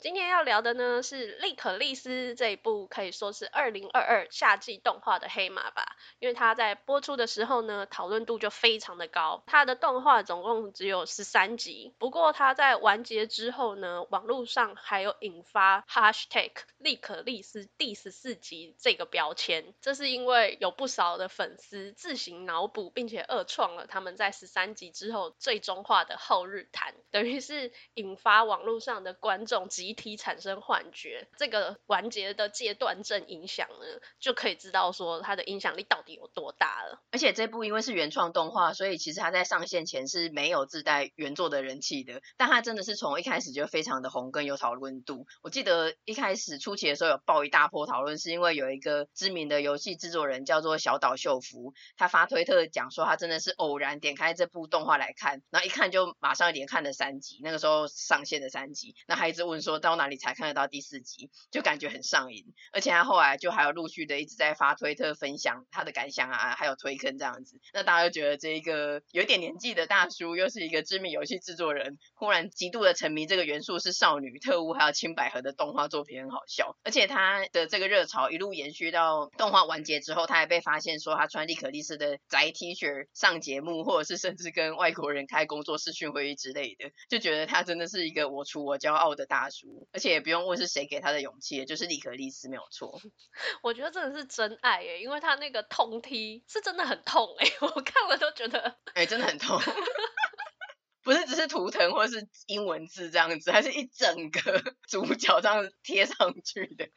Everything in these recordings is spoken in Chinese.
今天要聊的呢是《利可利斯》这一部可以说是二零二二夏季动画的黑马吧，因为它在播出的时候呢，讨论度就非常的高。它的动画总共只有十三集，不过它在完结之后呢，网络上还有引发 #hashtag 利可利斯第十四集这个标签，这是因为有不少的粉丝自行脑补，并且二创了他们在十三集之后最终化的后日谈，等于是引发网络上的观众集。一体产生幻觉，这个完结的戒断症影响呢，就可以知道说它的影响力到底有多大了。而且这部因为是原创动画，所以其实它在上线前是没有自带原作的人气的。但它真的是从一开始就非常的红，更有讨论度。我记得一开始初期的时候有爆一大波讨论，是因为有一个知名的游戏制作人叫做小岛秀夫，他发推特讲说他真的是偶然点开这部动画来看，然后一看就马上连看了三集，那个时候上线的三集，那还一直问说。到哪里才看得到第四集，就感觉很上瘾，而且他后来就还有陆续的一直在发推特分享他的感想啊，还有推坑这样子，那大家就觉得这一个有点年纪的大叔，又是一个知名游戏制作人，忽然极度的沉迷这个元素是少女特务还有青百合的动画作品很好笑，而且他的这个热潮一路延续到动画完结之后，他还被发现说他穿利可莉丝的宅 T 恤上节目，或者是甚至跟外国人开工作视讯会议之类的，就觉得他真的是一个我除我骄傲的大叔。而且也不用问是谁给他的勇气，就是李可莉丝没有错。我觉得真的是真爱耶，因为他那个痛踢是真的很痛哎，我看了都觉得，哎、欸，真的很痛，不是只是图腾或是英文字这样子，还是一整个主角这样贴上去的，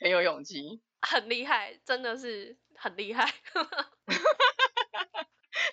很有勇气，很厉害，真的是很厉害。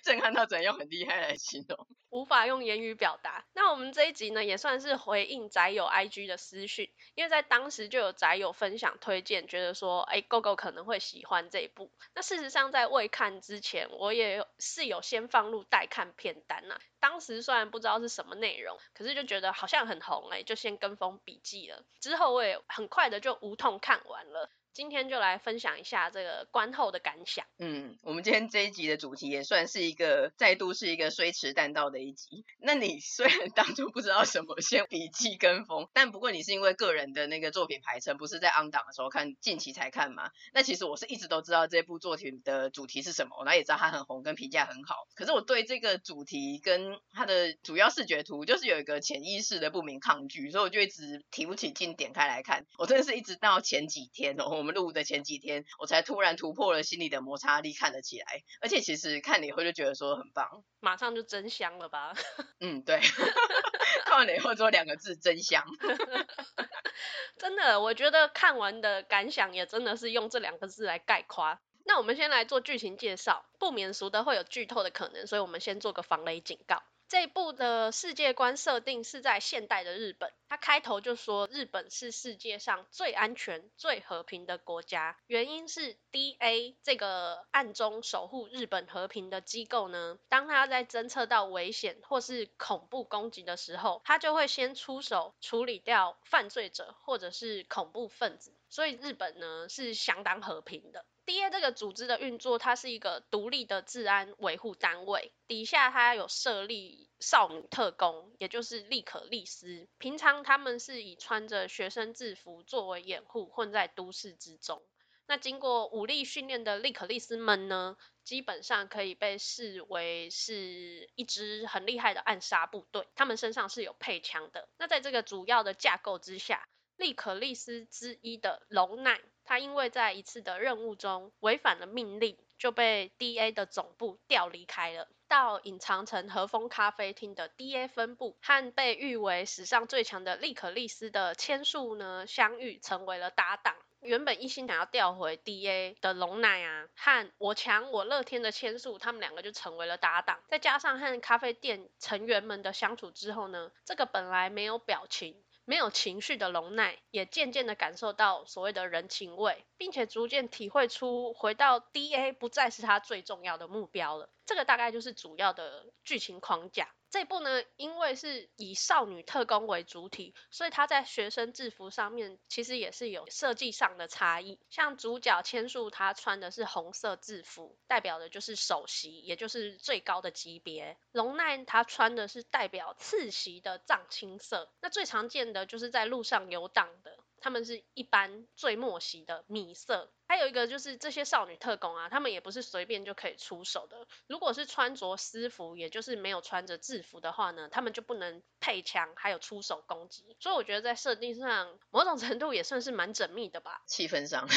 震撼到只能用很厉害来形容，无法用言语表达。那我们这一集呢，也算是回应宅友 IG 的私讯，因为在当时就有宅友分享推荐，觉得说，哎，GoGo 可能会喜欢这一部。那事实上，在未看之前，我也是有先放入待看片单呐。当时虽然不知道是什么内容，可是就觉得好像很红，哎，就先跟风笔记了。之后我也很快的就无痛看完了。今天就来分享一下这个观后的感想。嗯，我们今天这一集的主题也算是一个再度是一个虽迟但到的一集。那你虽然当初不知道什么先笔记跟风，但不过你是因为个人的那个作品排程不是在 on 档的时候看，近期才看嘛？那其实我是一直都知道这部作品的主题是什么，然后也知道它很红跟评价很好。可是我对这个主题跟它的主要视觉图就是有一个潜意识的不明抗拒，所以我就一直提不起劲点开来看。我真的是一直到前几天哦。我们录的前几天，我才突然突破了心里的摩擦力，看了起来。而且其实看了以后就觉得说很棒，马上就真香了吧？嗯，对。看完了以后说两个字：真香。真的，我觉得看完的感想也真的是用这两个字来概括。那我们先来做剧情介绍，不免俗的会有剧透的可能，所以我们先做个防雷警告。这部的世界观设定是在现代的日本，它开头就说日本是世界上最安全、最和平的国家，原因是 DA 这个暗中守护日本和平的机构呢，当他在侦测到危险或是恐怖攻击的时候，他就会先出手处理掉犯罪者或者是恐怖分子，所以日本呢是相当和平的。DA 这个组织的运作，它是一个独立的治安维护单位，底下它有设立少女特工，也就是利可莉丝。平常他们是以穿着学生制服作为掩护，混在都市之中。那经过武力训练的利可莉丝们呢，基本上可以被视为是一支很厉害的暗杀部队，他们身上是有配枪的。那在这个主要的架构之下，利可利斯之一的龙奈。他因为在一次的任务中违反了命令，就被 DA 的总部调离开了，到隐藏成和风咖啡厅的 DA 分部，和被誉为史上最强的利可利斯的千树呢相遇，成为了搭档。原本一心想要调回 DA 的龙乃啊，和我强我乐天的千树，他们两个就成为了搭档。再加上和咖啡店成员们的相处之后呢，这个本来没有表情。没有情绪的龙奈也渐渐的感受到所谓的人情味，并且逐渐体会出回到 DA 不再是他最重要的目标了。这个大概就是主要的剧情框架。这部呢，因为是以少女特工为主体，所以它在学生制服上面其实也是有设计上的差异。像主角千树，她穿的是红色制服，代表的就是首席，也就是最高的级别。龙奈她穿的是代表次席的藏青色。那最常见的就是在路上游荡的。他们是一般最末席的米色，还有一个就是这些少女特工啊，他们也不是随便就可以出手的。如果是穿着私服，也就是没有穿着制服的话呢，他们就不能配枪，还有出手攻击。所以我觉得在设定上，某种程度也算是蛮缜密的吧。气氛上。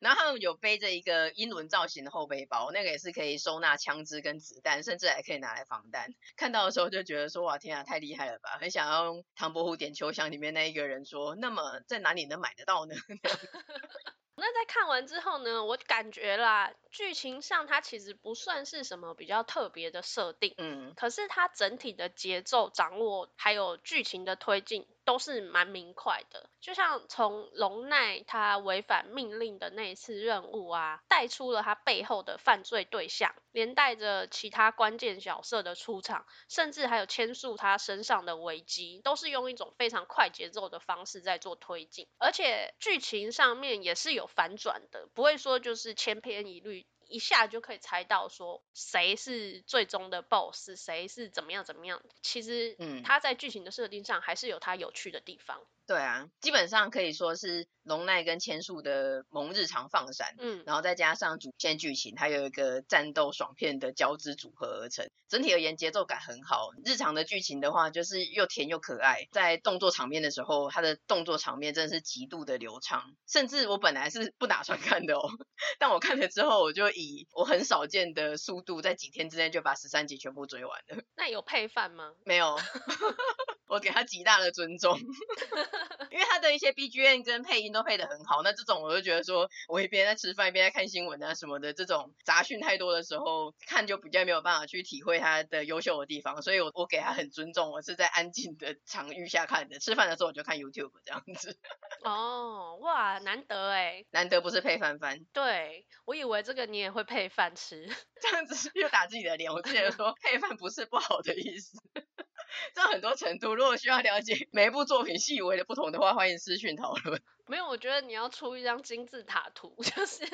然后他们有背着一个英伦造型的后背包，那个也是可以收纳枪支跟子弹，甚至还可以拿来防弹。看到的时候就觉得说，哇，天啊，太厉害了吧！很想要用《唐伯虎点秋香》里面那一个人说，那么在哪里能买得到呢？那在看完之后呢，我感觉啦，剧情上它其实不算是什么比较特别的设定，嗯，可是它整体的节奏掌握还有剧情的推进都是蛮明快的。就像从龙奈他违反命令的那一次任务啊，带出了他背后的犯罪对象，连带着其他关键角色的出场，甚至还有千树他身上的危机，都是用一种非常快节奏的方式在做推进，而且剧情上面也是有。反转的，不会说就是千篇一律，一下就可以猜到说谁是最终的 boss，谁是怎么样怎么样。其实，嗯，他在剧情的设定上还是有他有趣的地方。对啊，基本上可以说是龙奈跟千树的萌日常放闪，嗯，然后再加上主线剧情，还有一个战斗爽片的交织组合而成。整体而言节奏感很好。日常的剧情的话，就是又甜又可爱。在动作场面的时候，它的动作场面真的是极度的流畅。甚至我本来是不打算看的哦，但我看了之后，我就以我很少见的速度，在几天之内就把十三集全部追完了。那有配饭吗？没有。我给他极大的尊重，因为他的一些 BGM 跟配音都配得很好。那这种我就觉得说，我一边在吃饭一边在看新闻啊什么的，这种杂讯太多的时候，看就比较没有办法去体会他的优秀的地方。所以我我给他很尊重，我是在安静的场域下看的。吃饭的时候我就看 YouTube 这样子。哦，哇，难得哎，难得不是配饭饭。对，我以为这个你也会配饭吃，这样子又打自己的脸。我之前说配饭不是不好的意思。这很多程度，如果需要了解每一部作品细微的不同的话，欢迎私讯讨论。没有，我觉得你要出一张金字塔图，就是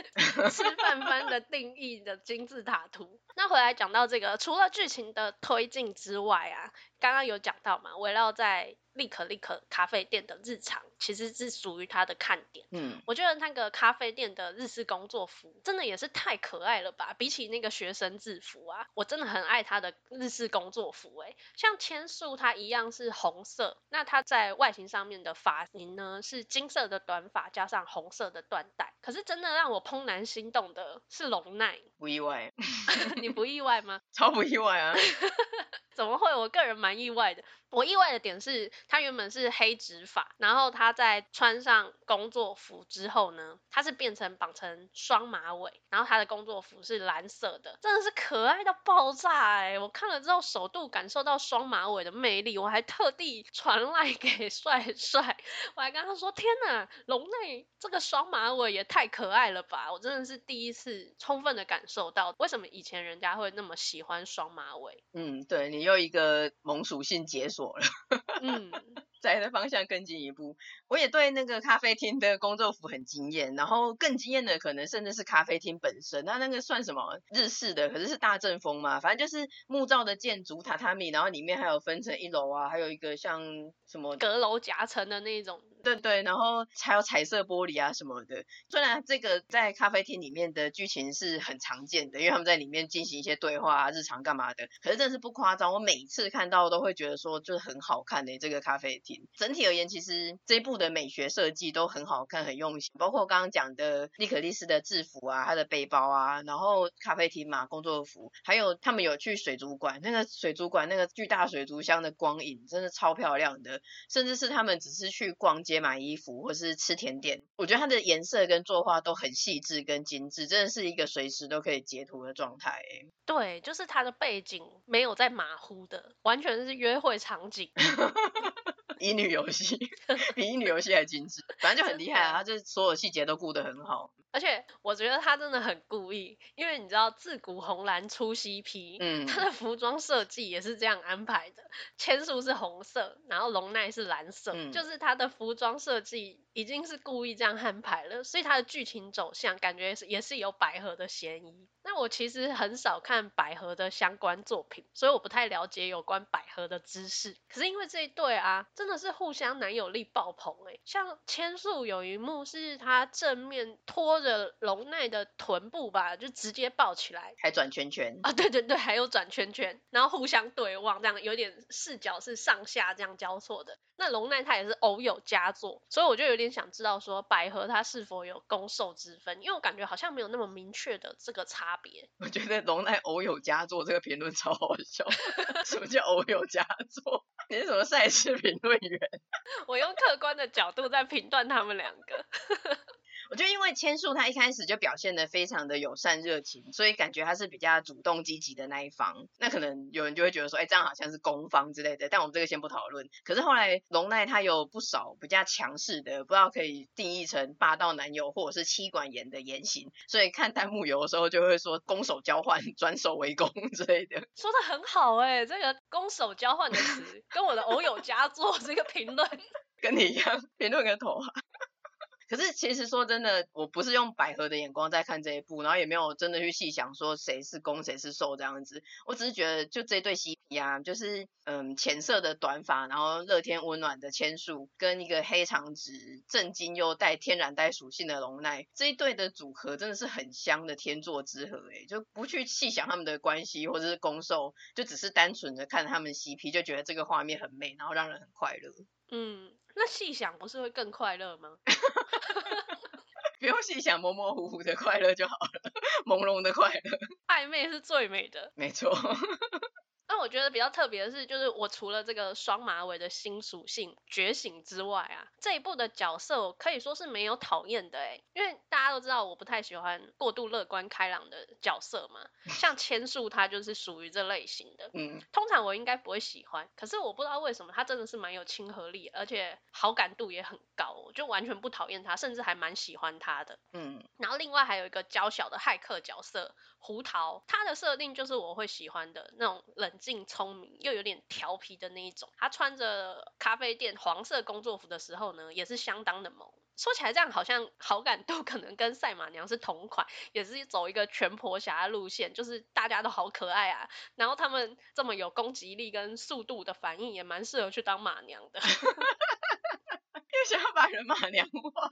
吃饭番的定义的金字塔图。那回来讲到这个，除了剧情的推进之外啊，刚刚有讲到嘛，围绕在立可立可咖啡店的日常，其实是属于他的看点。嗯，我觉得那个咖啡店的日式工作服真的也是太可爱了吧！比起那个学生制服啊，我真的很爱他的日式工作服。哎，像千树它一样是红色，那它在外形上面的发型呢是金色的短发加上红色的缎带。可是真的让我怦然心动的是龙奈，不意外。你不意外吗？超不意外啊！怎么会？我个人蛮意外的。我意外的点是，他原本是黑直发，然后他在穿上工作服之后呢，他是变成绑成双马尾，然后他的工作服是蓝色的，真的是可爱到爆炸哎！我看了之后，首度感受到双马尾的魅力，我还特地传赖给帅帅，我还跟他说：天哪，龙内这个双马尾也太可爱了吧！我真的是第一次充分的感受到，为什么以前人家会那么喜欢双马尾。嗯，对，你又一个萌属性解锁了。嗯，在的方向更进一步。我也对那个咖啡厅的工作服很惊艳，然后更惊艳的可能甚至是咖啡厅本身。那那个算什么日式的？可是是大正风嘛，反正就是木造的建筑榻榻米，然后里面还有分成一楼啊，还有一个像什么阁楼夹层的那种。对对，然后还有彩色玻璃啊什么的。虽然这个在咖啡厅里面的剧情是很常见的，因为他们在里面进行一些对话啊、日常干嘛的。可是真的是不夸张，我每次看到都会觉得说，就是很好看的、欸、这个咖啡厅。整体而言，其实这一部的美学设计都很好看、很用心，包括刚刚讲的利可利斯的制服啊、他的背包啊，然后咖啡厅嘛、工作服，还有他们有去水族馆，那个水族馆那个巨大水族箱的光影真的超漂亮的，甚至是他们只是去逛街。买衣服或是吃甜点，我觉得它的颜色跟作画都很细致跟精致，真的是一个随时都可以截图的状态。对，就是它的背景没有在马虎的，完全是约会场景。乙女游戏 比乙女游戏还精致，反正就很厉害啊！他就是所有细节都顾得很好。而且我觉得他真的很故意，因为你知道自古红蓝出 CP，嗯，他的服装设计也是这样安排的。千树是红色，然后龙奈是蓝色，嗯、就是他的服装设计已经是故意这样安排了，所以他的剧情走向感觉是也是有百合的嫌疑。那我其实很少看百合的相关作品，所以我不太了解有关百合的知识。可是因为这一对啊，真的是互相男友力爆棚哎、欸！像千树有一幕是他正面拖着龙奈的臀部吧，就直接抱起来，还转圈圈啊！对对对，还有转圈圈，然后互相对望，这样有点视角是上下这样交错的。那龙奈他也是偶有佳作，所以我就有点想知道说百合他是否有攻受之分，因为我感觉好像没有那么明确的这个差别。我觉得龙奈偶有佳作这个评论超好笑，什么叫偶有佳作？你是什么赛事评论员？我用客观的角度在评断他们两个。我觉得因为千树他一开始就表现的非常的友善热情，所以感觉他是比较主动积极的那一方。那可能有人就会觉得说，哎，这样好像是攻方之类的。但我们这个先不讨论。可是后来龙奈他有不少比较强势的，不知道可以定义成霸道男友或者是妻管严的言行。所以看弹幕有的时候就会说攻守交换、转守为攻 之类的。说的很好哎、欸，这个攻守交换的词 跟我的偶有佳作这个评论跟你一样，评论个头啊！可是其实说真的，我不是用百合的眼光在看这一部，然后也没有真的去细想说谁是攻谁是受这样子。我只是觉得就这对 CP 啊，就是嗯浅色的短发，然后乐天温暖的千树，跟一个黑长直、正经又带天然带属性的龙奈，这一对的组合真的是很香的天作之合诶，就不去细想他们的关系或者是攻受，就只是单纯的看他们 CP 就觉得这个画面很美，然后让人很快乐。嗯。那细想不是会更快乐吗？不用细想，模模糊糊的快乐就好了，朦胧的快乐，暧昧是最美的，没错。那我觉得比较特别的是，就是我除了这个双马尾的新属性觉醒之外啊，这一部的角色我可以说是没有讨厌的诶，因为大家都知道我不太喜欢过度乐观开朗的角色嘛，像千树他就是属于这类型的，嗯，通常我应该不会喜欢，可是我不知道为什么他真的是蛮有亲和力，而且好感度也很高，我就完全不讨厌他，甚至还蛮喜欢他的，嗯，然后另外还有一个娇小的骇客角色胡桃，他的设定就是我会喜欢的那种冷。静聪明又有点调皮的那一种，他穿着咖啡店黄色工作服的时候呢，也是相当的萌。说起来这样好像好感度可能跟赛马娘是同款，也是走一个全婆侠路线，就是大家都好可爱啊。然后他们这么有攻击力跟速度的反应，也蛮适合去当马娘的。又想要把人马娘化。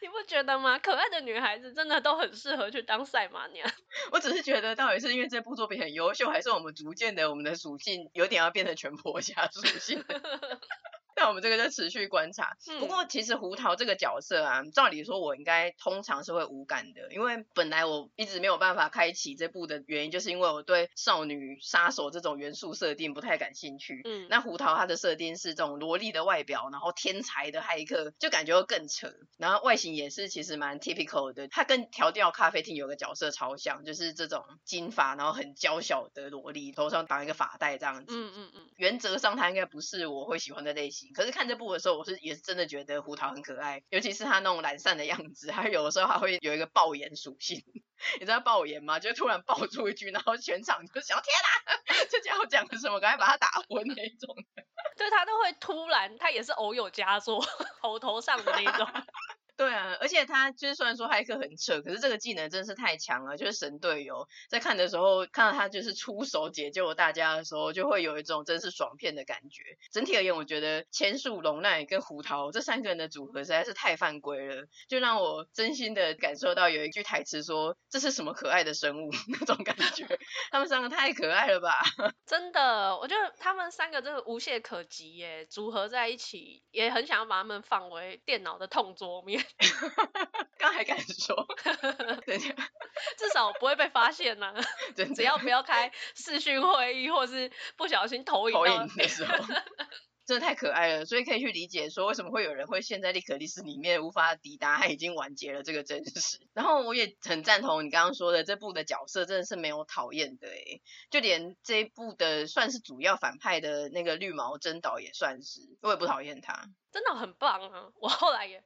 你不觉得吗？可爱的女孩子真的都很适合去当赛马娘。我只是觉得，到底是因为这部作品很优秀，还是我们逐渐的我们的属性有点要变成全婆家属性？那我们这个就持续观察。不过其实胡桃这个角色啊，照理说我应该通常是会无感的，因为本来我一直没有办法开启这部的原因，就是因为我对少女杀手这种元素设定不太感兴趣。嗯，那胡桃她的设定是这种萝莉的外表，然后天才的骇客，就感觉会更扯。然后外形也是其实蛮 typical 的，她跟调调咖啡厅有个角色超像，就是这种金发，然后很娇小的萝莉，头上绑一个发带这样子。嗯嗯嗯，原则上她应该不是我会喜欢的类型。可是看这部的时候，我是也是真的觉得胡桃很可爱，尤其是他那种懒散的样子，还有的时候还会有一个爆言属性。你知道爆言吗？就突然爆出一句，然后全场就想天哪，这家伙讲的什么？赶快把他打昏那一种。对，他都会突然，他也是偶有佳作，头头上的那一种。对啊，而且他就是虽然说骇客很扯，可是这个技能真是太强了，就是神队友。在看的时候看到他就是出手解救大家的时候，就会有一种真是爽片的感觉。整体而言，我觉得千树、龙奈跟胡桃这三个人的组合实在是太犯规了，就让我真心的感受到有一句台词说：“这是什么可爱的生物？” 那种感觉，他们三个太可爱了吧？真的，我觉得他们三个真的无懈可击耶，组合在一起也很想要把他们放为电脑的痛桌面。刚还敢说，至少不会被发现呢、啊。只要不要开视讯会议，或是不小心投影投影的时候。真的太可爱了，所以可以去理解说为什么会有人会陷在利可利斯里面无法抵达，他已经完结了这个真实。然后我也很赞同你刚刚说的，这部的角色真的是没有讨厌的诶，就连这一部的算是主要反派的那个绿毛真岛也算是，我也不讨厌他，真的很棒啊！我后来也。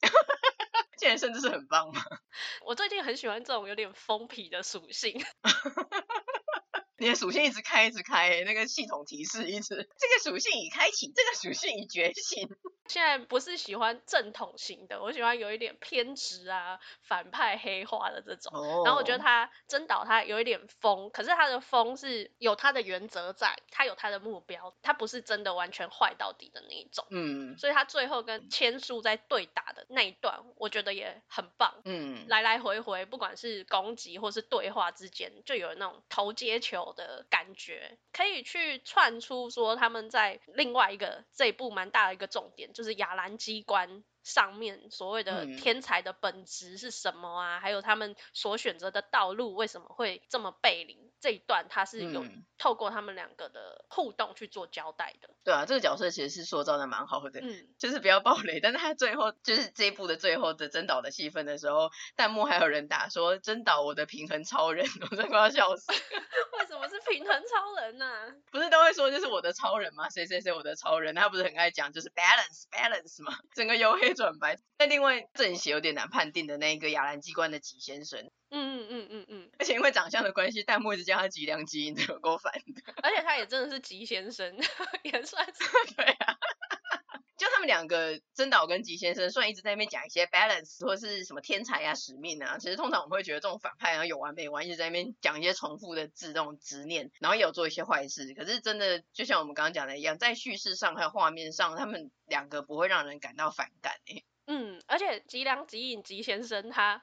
现在甚至是很棒吗？我最近很喜欢这种有点疯皮的属性。你的属性一直开，一直开，那个系统提示一直，这个属性已开启，这个属性已觉醒。现在不是喜欢正统型的，我喜欢有一点偏执啊、反派黑化的这种。Oh. 然后我觉得他真岛他有一点疯，可是他的疯是有他的原则在，他有他的目标，他不是真的完全坏到底的那一种。嗯。所以他最后跟千树在对打的那一段，我觉得也很棒。嗯。来来回回，不管是攻击或是对话之间，就有那种投接球的感觉，可以去串出说他们在另外一个这一部蛮大的一个重点，就是亚兰机关。上面所谓的天才的本质是什么啊？嗯、还有他们所选择的道路为什么会这么背离？这一段他是有透过他们两个的互动去做交代的。对啊，这个角色其实是塑造的蛮好的，嗯，就是不要暴雷。但是他最后就是这一部的最后的真岛的戏份的时候，弹幕还有人打说真岛我的平衡超人，我真的快要笑死。为什么是平衡超人呢、啊？不是都会说就是我的超人吗？谁谁谁我的超人？他不是很爱讲就是 balance balance 吗？整个由黑。转白，那另外正邪有点难判定的那个亚兰机关的吉先生，嗯嗯嗯嗯嗯，而且因为长相的关系，弹幕一直叫他吉良基因，有够烦的。而且他也真的是吉先生，也算是 对啊。就他们两个真岛跟吉先生，虽然一直在那边讲一些 balance 或是什么天才啊、使命啊，其实通常我们会觉得这种反派啊有完没完，一直在那边讲一些重复的字，这种执念，然后也有做一些坏事。可是真的就像我们刚刚讲的一样，在叙事上还有画面上，他们两个不会让人感到反感诶。嗯，而且吉良吉影吉先生他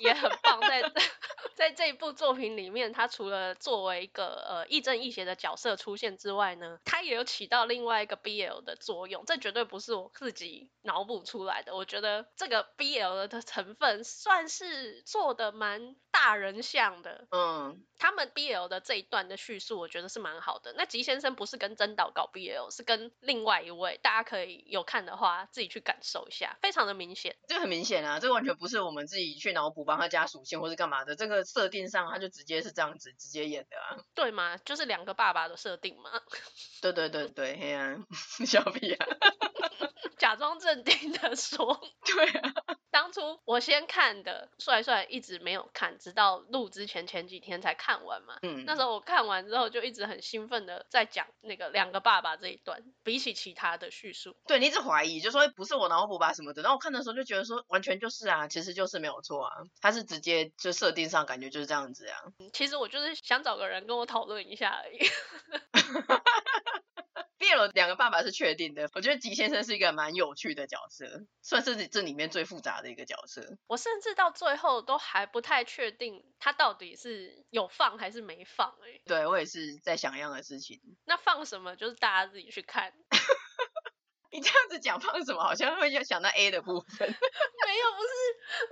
也很棒在，在 在这一部作品里面，他除了作为一个呃亦正亦邪的角色出现之外呢，他也有起到另外一个 BL 的作用。这绝对不是我自己脑补出来的，我觉得这个 BL 的成分算是做的蛮大人像的。嗯，他们 BL 的这一段的叙述，我觉得是蛮好的。那吉先生不是跟真岛搞 BL，是跟另外一位，大家可以有看的话自己去感受一下，非常。非常的明显，这个很明显啊，这个完全不是我们自己去脑补帮他加属性或是干嘛的，这个设定上他就直接是这样子直接演的啊，对吗？就是两个爸爸的设定嘛。对对对对，嘿啊，小屁啊，假装镇定的说，对啊。当初我先看的，帅帅一直没有看，直到录之前前几天才看完嘛。嗯，那时候我看完之后就一直很兴奋的在讲那个两个爸爸这一段，比起其他的叙述。对，你一直怀疑，就说不是我脑补吧什么的。然后我看的时候就觉得说完全就是啊，其实就是没有错啊，他是直接就设定上感觉就是这样子啊。其实我就是想找个人跟我讨论一下而已。BL 两个爸爸是确定的，我觉得吉先生是一个蛮有趣的角色，算是这里面最复杂的一个角色。我甚至到最后都还不太确定他到底是有放还是没放哎、欸。对，我也是在想一样的事情。那放什么就是大家自己去看。你这样子讲放什么，好像会想到 A 的部分。没有，不是，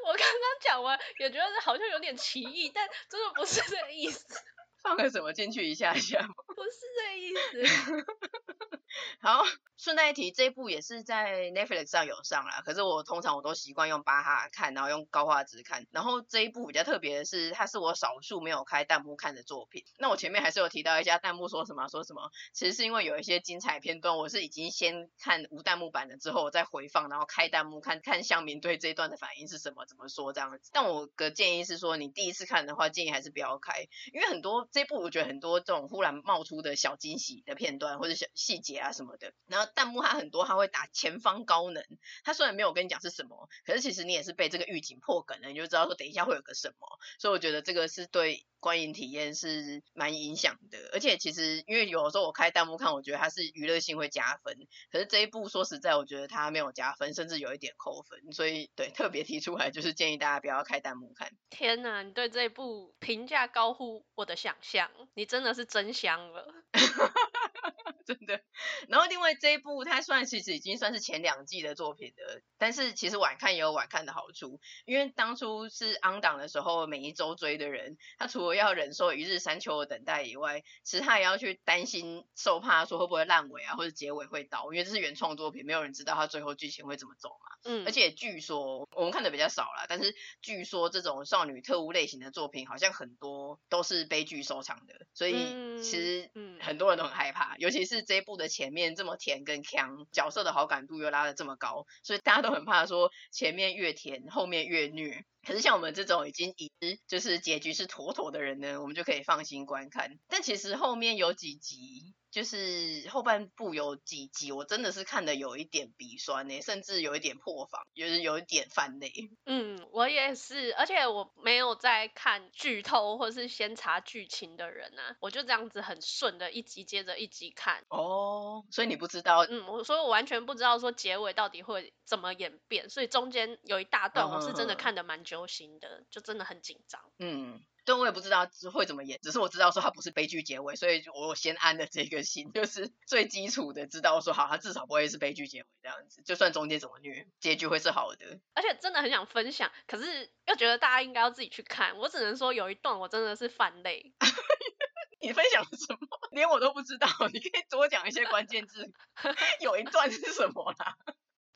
我刚刚讲完也觉得好像有点歧义，但真的不是这个意思。放个什么进去一下下？不是这个意思。好，顺带一提，这一部也是在 Netflix 上有上啦。可是我通常我都习惯用巴哈看，然后用高画质看。然后这一部比较特别的是，它是我少数没有开弹幕看的作品。那我前面还是有提到一下弹幕说什么说什么，其实是因为有一些精彩片段，我是已经先看无弹幕版的之后，我再回放，然后开弹幕看看乡民对这一段的反应是什么，怎么说这样子。但我的建议是说，你第一次看的话，建议还是不要开，因为很多这一部我觉得很多这种忽然冒出的小惊喜的片段或者小细节啊啊什么的，然后弹幕它很多，它会打前方高能。它虽然没有跟你讲是什么，可是其实你也是被这个预警破梗了，你就知道说等一下会有个什么。所以我觉得这个是对观影体验是蛮影响的。而且其实因为有的时候我开弹幕看，我觉得它是娱乐性会加分。可是这一部说实在，我觉得它没有加分，甚至有一点扣分。所以对特别提出来，就是建议大家不要开弹幕看。天哪，你对这一部评价高乎我的想象，你真的是真香了。真的，然后另外这一部它算其实已经算是前两季的作品了，但是其实晚看也有晚看的好处，因为当初是 on 档的时候，每一周追的人，他除了要忍受一日三秋的等待以外，其实他也要去担心受怕说会不会烂尾啊，或者结尾会倒，因为这是原创作品，没有人知道他最后剧情会怎么走嘛。嗯，而且据说我们看的比较少了，但是据说这种少女特务类型的作品好像很多都是悲剧收场的，所以其实很多人都很害怕，尤其是。这一部的前面这么甜跟强，角色的好感度又拉的这么高，所以大家都很怕说前面越甜，后面越虐。可是像我们这种已经已知就是结局是妥妥的人呢，我们就可以放心观看。但其实后面有几集，就是后半部有几集，我真的是看的有一点鼻酸呢，甚至有一点破防，就是有一点泛泪。嗯，我也是，而且我没有在看剧透或是先查剧情的人啊，我就这样子很顺的一集接着一集看。哦，所以你不知道？嗯，我所以我完全不知道说结尾到底会怎么演变，所以中间有一大段我是真的看的蛮久。流行的就真的很紧张，嗯，对，我也不知道会怎么演，只是我知道说它不是悲剧结尾，所以我先安了这个心，就是最基础的知道说好，它至少不会是悲剧结尾这样子，就算中间怎么虐，结局会是好的。而且真的很想分享，可是又觉得大家应该要自己去看，我只能说有一段我真的是犯泪。你分享什么？连我都不知道，你可以多讲一些关键字。有一段是什么啦？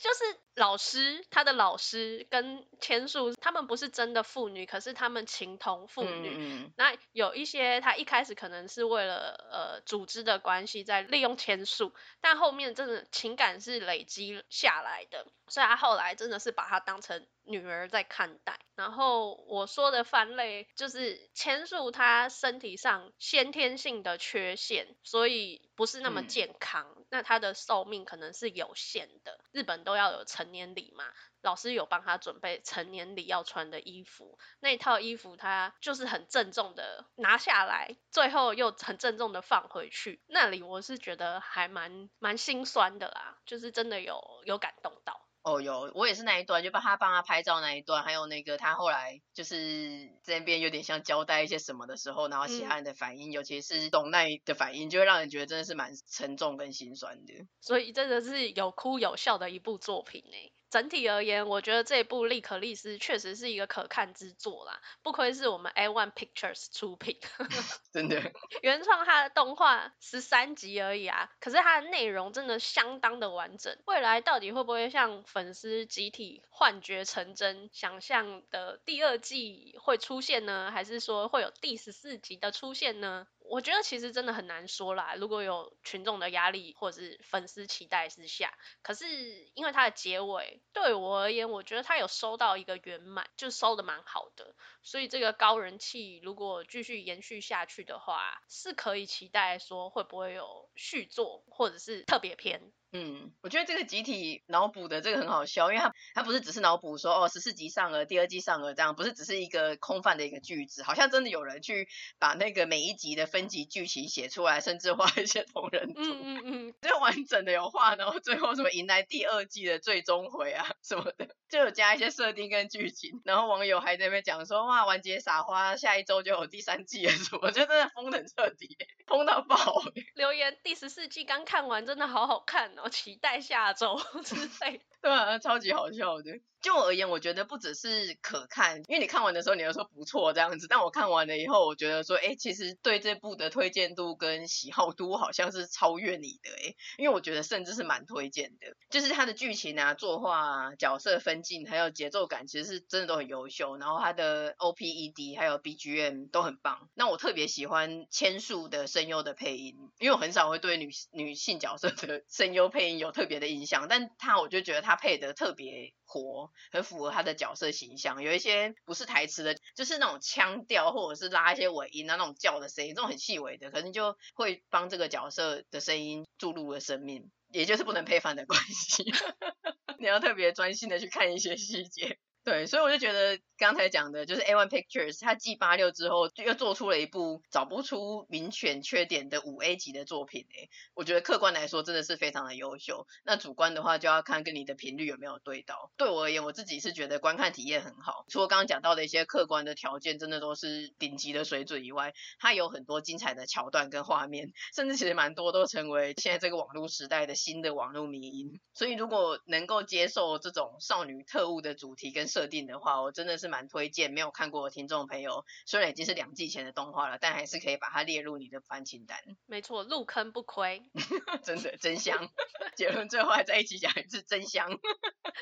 就是老师，他的老师跟千树，他们不是真的父女，可是他们情同父女。嗯、那有一些他一开始可能是为了呃组织的关系在利用千树，但后面真的情感是累积下来的，所以他后来真的是把他当成女儿在看待。然后我说的泛泪，就是千树他身体上先天性的缺陷，所以不是那么健康。嗯、那他的寿命可能是有限的。日本都要有成年礼嘛，老师有帮他准备成年礼要穿的衣服，那一套衣服他就是很郑重的拿下来，最后又很郑重的放回去。那里我是觉得还蛮蛮心酸的啦，就是真的有有感动到。哦，有，我也是那一段，就帮他帮他拍照那一段，还有那个他后来就是这边有点像交代一些什么的时候，然后其他人的反应，嗯、尤其是董奈的反应，就会让人觉得真的是蛮沉重跟心酸的。所以真的是有哭有笑的一部作品呢。整体而言，我觉得这部《利可丽丝》确实是一个可看之作啦，不愧是我们 A One Pictures 出品，真的。原创它的动画十三集而已啊，可是它的内容真的相当的完整。未来到底会不会像粉丝集体幻觉成真，想象的第二季会出现呢？还是说会有第十四集的出现呢？我觉得其实真的很难说啦，如果有群众的压力或者是粉丝期待之下，可是因为它的结尾对我而言，我觉得它有收到一个圆满，就收的蛮好的，所以这个高人气如果继续延续下去的话，是可以期待说会不会有续作或者是特别篇。嗯，我觉得这个集体脑补的这个很好笑，因为他他不是只是脑补说哦十四集上了，第二季上了这样，不是只是一个空泛的一个句子，好像真的有人去把那个每一集的分集剧情写出来，甚至画一些同人图，嗯嗯嗯，就完整的有画，然后最后什么迎来第二季的最终回啊什么的，就有加一些设定跟剧情，然后网友还在那边讲说哇完结撒花，下一周就有第三季了什么，就真的疯的彻底，疯到爆。留言第十四季刚看完，真的好好看哦。期待下周 之类，对啊，超级好笑的。就我而言，我觉得不只是可看，因为你看完的时候，你又说不错这样子。但我看完了以后，我觉得说，哎，其实对这部的推荐度跟喜好度好像是超越你的，哎，因为我觉得甚至是蛮推荐的。就是它的剧情啊、作画啊、角色分镜，还有节奏感，其实是真的都很优秀。然后它的 OPED 还有 BGM 都很棒。那我特别喜欢千树的声优的配音，因为我很少会对女女性角色的声优配音有特别的印象，但他我就觉得他配得特别活，很符合他的角色形象。有一些不是台词的，就是那种腔调，或者是拉一些尾音啊，那种叫的声音，这种很细微的，可能就会帮这个角色的声音注入了生命。也就是不能配饭的关系，你要特别专心的去看一些细节。对，所以我就觉得刚才讲的，就是 A1 Pictures，它继八六之后，就又做出了一部找不出明显缺点的五 A 级的作品诶。我觉得客观来说，真的是非常的优秀。那主观的话，就要看跟你的频率有没有对到。对我而言，我自己是觉得观看体验很好。除了刚刚讲到的一些客观的条件，真的都是顶级的水准以外，它有很多精彩的桥段跟画面，甚至其实蛮多都成为现在这个网络时代的新的网络迷因。所以如果能够接受这种少女特务的主题跟设定的话，我真的是蛮推荐没有看过的听众朋友，虽然已经是两季前的动画了，但还是可以把它列入你的番清单。没错，入坑不亏，真的真香。结论最后还在一起讲一次真香。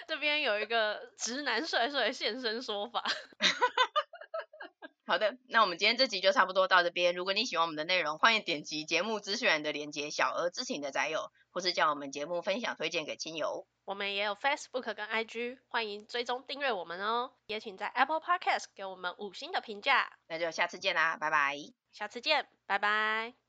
这边有一个直男帅帅现身说法。好的，那我们今天这集就差不多到这边。如果你喜欢我们的内容，欢迎点击节目资讯栏的连接，小额支持你的宅友，或是将我们节目分享推荐给亲友。我们也有 Facebook 跟 IG，欢迎追踪订阅我们哦。也请在 Apple Podcast 给我们五星的评价。那就下次见啦，拜拜。下次见，拜拜。